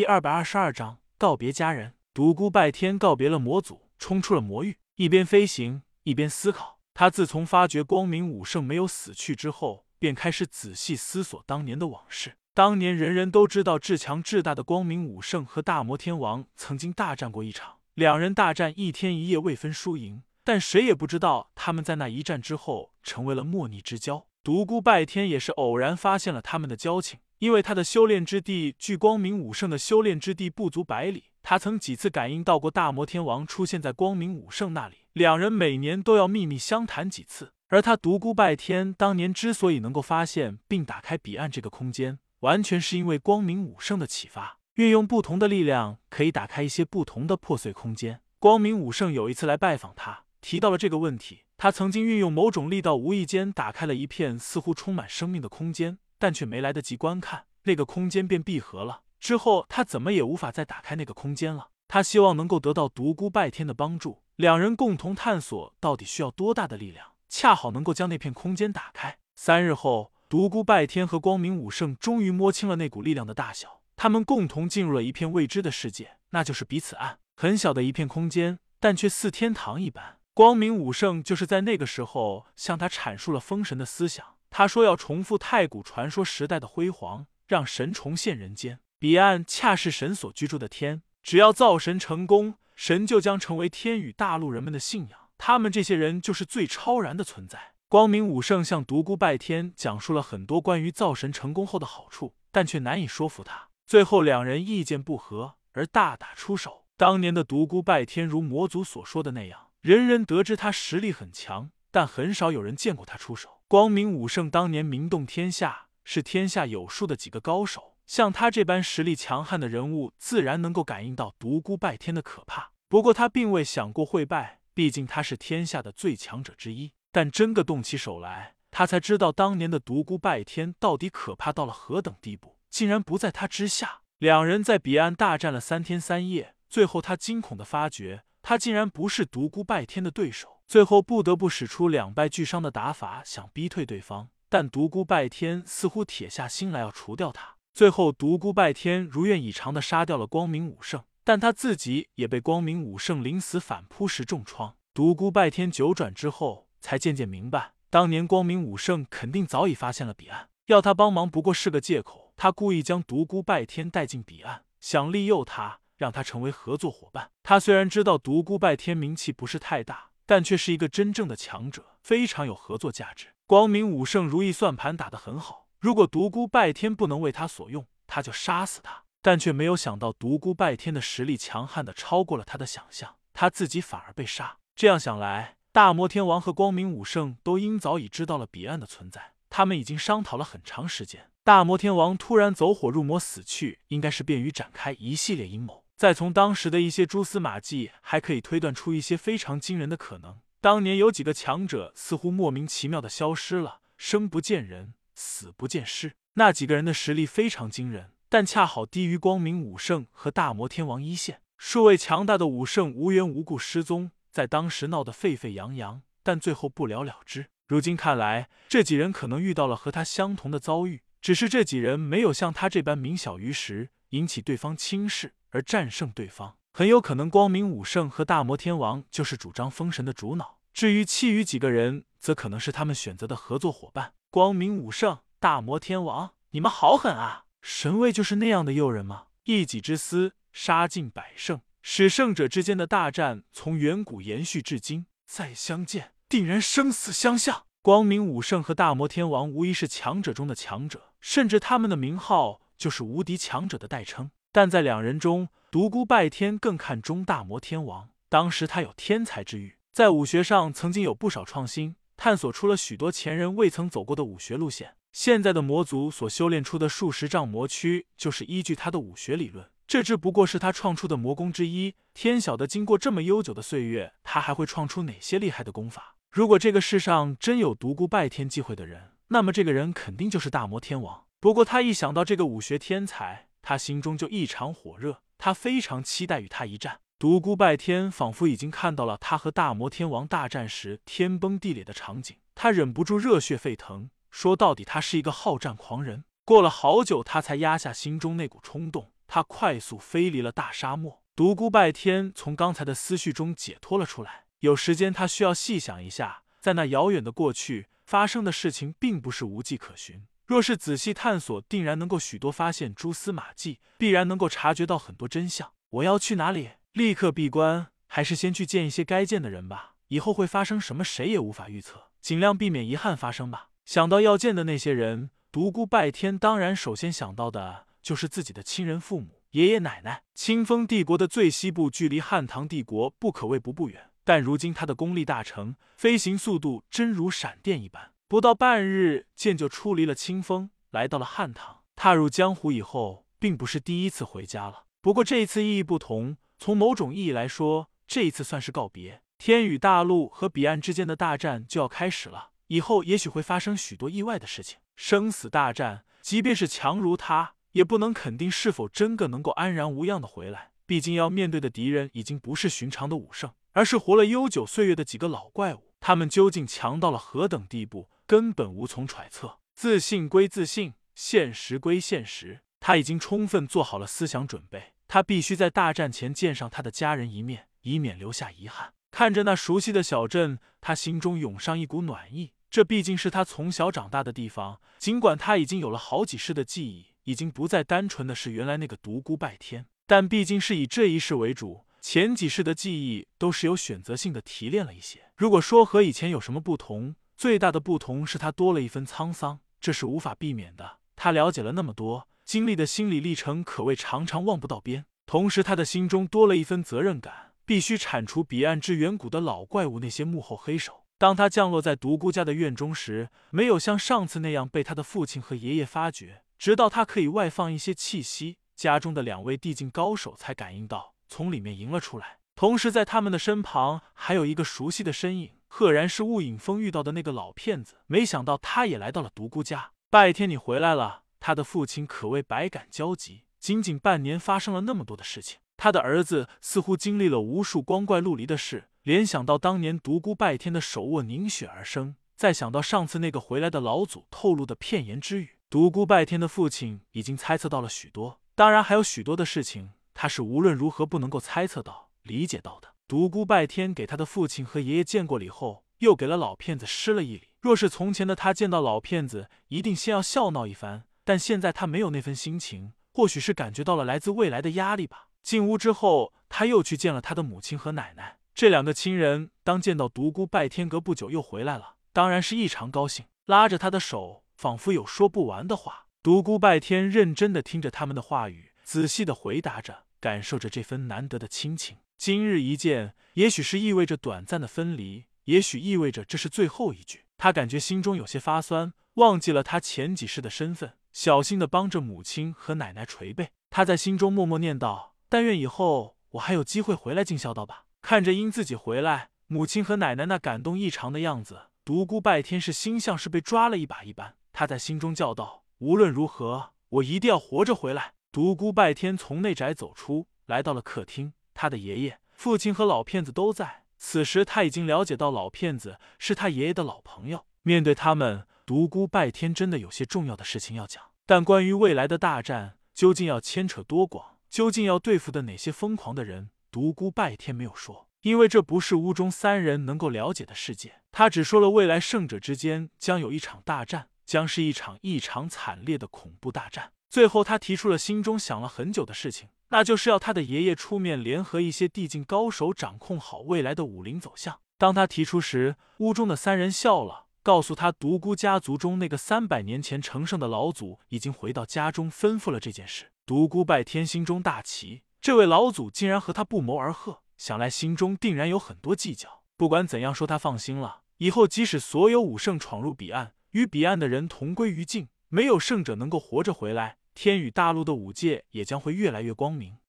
第二百二十二章告别家人。独孤拜天告别了魔祖，冲出了魔域，一边飞行一边思考。他自从发觉光明武圣没有死去之后，便开始仔细思索当年的往事。当年人人都知道至强至大的光明武圣和大魔天王曾经大战过一场，两人大战一天一夜未分输赢，但谁也不知道他们在那一战之后成为了莫逆之交。独孤拜天也是偶然发现了他们的交情，因为他的修炼之地距光明武圣的修炼之地不足百里，他曾几次感应到过大魔天王出现在光明武圣那里，两人每年都要秘密相谈几次。而他独孤拜天当年之所以能够发现并打开彼岸这个空间，完全是因为光明武圣的启发，运用不同的力量可以打开一些不同的破碎空间。光明武圣有一次来拜访他，提到了这个问题。他曾经运用某种力道，无意间打开了一片似乎充满生命的空间，但却没来得及观看，那个空间便闭合了。之后他怎么也无法再打开那个空间了。他希望能够得到独孤拜天的帮助，两人共同探索到底需要多大的力量，恰好能够将那片空间打开。三日后，独孤拜天和光明武圣终于摸清了那股力量的大小，他们共同进入了一片未知的世界，那就是彼此岸。很小的一片空间，但却似天堂一般。光明武圣就是在那个时候向他阐述了封神的思想。他说要重复太古传说时代的辉煌，让神重现人间。彼岸恰是神所居住的天，只要造神成功，神就将成为天与大陆人们的信仰。他们这些人就是最超然的存在。光明武圣向独孤拜天讲述了很多关于造神成功后的好处，但却难以说服他。最后两人意见不合而大打出手。当年的独孤拜天如魔族所说的那样。人人得知他实力很强，但很少有人见过他出手。光明武圣当年名动天下，是天下有数的几个高手。像他这般实力强悍的人物，自然能够感应到独孤拜天的可怕。不过他并未想过会败，毕竟他是天下的最强者之一。但真个动起手来，他才知道当年的独孤拜天到底可怕到了何等地步，竟然不在他之下。两人在彼岸大战了三天三夜，最后他惊恐的发觉。他竟然不是独孤拜天的对手，最后不得不使出两败俱伤的打法，想逼退对方。但独孤拜天似乎铁下心来要除掉他。最后，独孤拜天如愿以偿的杀掉了光明武圣，但他自己也被光明武圣临死反扑时重创。独孤拜天九转之后，才渐渐明白，当年光明武圣肯定早已发现了彼岸，要他帮忙不过是个借口。他故意将独孤拜天带进彼岸，想利诱他。让他成为合作伙伴。他虽然知道独孤拜天名气不是太大，但却是一个真正的强者，非常有合作价值。光明武圣如意算盘打得很好，如果独孤拜天不能为他所用，他就杀死他。但却没有想到独孤拜天的实力强悍的超过了他的想象，他自己反而被杀。这样想来，大魔天王和光明武圣都应早已知道了彼岸的存在，他们已经商讨了很长时间。大魔天王突然走火入魔死去，应该是便于展开一系列阴谋。再从当时的一些蛛丝马迹，还可以推断出一些非常惊人的可能。当年有几个强者似乎莫名其妙的消失了，生不见人，死不见尸。那几个人的实力非常惊人，但恰好低于光明武圣和大魔天王一线。数位强大的武圣无缘无故失踪，在当时闹得沸沸扬扬，但最后不了了之。如今看来，这几人可能遇到了和他相同的遭遇，只是这几人没有像他这般明晓于时，引起对方轻视。而战胜对方，很有可能光明武圣和大魔天王就是主张封神的主脑。至于其余几个人，则可能是他们选择的合作伙伴。光明武圣、大魔天王，你们好狠啊！神位就是那样的诱人吗？一己之私，杀尽百圣，使圣者之间的大战从远古延续至今，再相见定然生死相向。光明武圣和大魔天王无疑是强者中的强者，甚至他们的名号就是无敌强者的代称。但在两人中，独孤拜天更看重大魔天王。当时他有天才之欲，在武学上曾经有不少创新，探索出了许多前人未曾走过的武学路线。现在的魔族所修炼出的数十丈魔躯，就是依据他的武学理论。这只不过是他创出的魔功之一。天晓得，经过这么悠久的岁月，他还会创出哪些厉害的功法？如果这个世上真有独孤拜天机会的人，那么这个人肯定就是大魔天王。不过他一想到这个武学天才，他心中就异常火热，他非常期待与他一战。独孤拜天仿佛已经看到了他和大魔天王大战时天崩地裂的场景，他忍不住热血沸腾。说到底，他是一个好战狂人。过了好久，他才压下心中那股冲动。他快速飞离了大沙漠。独孤拜天从刚才的思绪中解脱了出来。有时间，他需要细想一下，在那遥远的过去发生的事情，并不是无迹可寻。若是仔细探索，定然能够许多发现蛛丝马迹，必然能够察觉到很多真相。我要去哪里？立刻闭关，还是先去见一些该见的人吧？以后会发生什么，谁也无法预测，尽量避免遗憾发生吧。想到要见的那些人，独孤拜天当然首先想到的就是自己的亲人父母、爷爷奶奶。清风帝国的最西部距离汉唐帝国不可谓不不远，但如今他的功力大成，飞行速度真如闪电一般。不到半日，剑就出离了清风，来到了汉唐。踏入江湖以后，并不是第一次回家了。不过这一次意义不同，从某种意义来说，这一次算是告别。天宇大陆和彼岸之间的大战就要开始了，以后也许会发生许多意外的事情。生死大战，即便是强如他，也不能肯定是否真个能够安然无恙的回来。毕竟要面对的敌人已经不是寻常的武圣，而是活了悠久岁月的几个老怪物。他们究竟强到了何等地步？根本无从揣测。自信归自信，现实归现实。他已经充分做好了思想准备。他必须在大战前见上他的家人一面，以免留下遗憾。看着那熟悉的小镇，他心中涌上一股暖意。这毕竟是他从小长大的地方。尽管他已经有了好几世的记忆，已经不再单纯的是原来那个独孤拜天，但毕竟是以这一世为主。前几世的记忆都是有选择性的提炼了一些。如果说和以前有什么不同，最大的不同是他多了一分沧桑，这是无法避免的。他了解了那么多，经历的心理历程可谓常常望不到边。同时，他的心中多了一分责任感，必须铲除彼岸之远古的老怪物那些幕后黑手。当他降落在独孤家的院中时，没有像上次那样被他的父亲和爷爷发觉，直到他可以外放一些气息，家中的两位地境高手才感应到，从里面迎了出来。同时，在他们的身旁还有一个熟悉的身影。赫然是雾影峰遇到的那个老骗子，没想到他也来到了独孤家。拜天，你回来了。他的父亲可谓百感交集，仅仅半年发生了那么多的事情。他的儿子似乎经历了无数光怪陆离的事，联想到当年独孤拜天的手握凝血而生，再想到上次那个回来的老祖透露的片言之语，独孤拜天的父亲已经猜测到了许多。当然，还有许多的事情，他是无论如何不能够猜测到、理解到的。独孤拜天给他的父亲和爷爷见过礼后，又给了老骗子施了一礼。若是从前的他见到老骗子，一定先要笑闹一番。但现在他没有那份心情，或许是感觉到了来自未来的压力吧。进屋之后，他又去见了他的母亲和奶奶。这两个亲人当见到独孤拜天隔不久又回来了，当然是异常高兴，拉着他的手，仿佛有说不完的话。独孤拜天认真的听着他们的话语，仔细的回答着，感受着这份难得的亲情。今日一见，也许是意味着短暂的分离，也许意味着这是最后一句。他感觉心中有些发酸，忘记了他前几世的身份，小心的帮着母亲和奶奶捶背。他在心中默默念道：“但愿以后我还有机会回来尽孝道吧。”看着因自己回来，母亲和奶奶那感动异常的样子，独孤拜天是心像是被抓了一把一般。他在心中叫道：“无论如何，我一定要活着回来。”独孤拜天从内宅走出来，到了客厅。他的爷爷、父亲和老骗子都在。此时他已经了解到老骗子是他爷爷的老朋友。面对他们，独孤拜天真的有些重要的事情要讲。但关于未来的大战究竟要牵扯多广，究竟要对付的哪些疯狂的人，独孤拜天没有说，因为这不是屋中三人能够了解的世界。他只说了未来圣者之间将有一场大战，将是一场异常惨烈的恐怖大战。最后，他提出了心中想了很久的事情。那就是要他的爷爷出面联合一些地境高手，掌控好未来的武林走向。当他提出时，屋中的三人笑了，告诉他独孤家族中那个三百年前成圣的老祖已经回到家中，吩咐了这件事。独孤拜天心中大奇，这位老祖竟然和他不谋而合，想来心中定然有很多计较。不管怎样说，他放心了。以后即使所有武圣闯入彼岸，与彼岸的人同归于尽，没有圣者能够活着回来。天宇大陆的五界也将会越来越光明。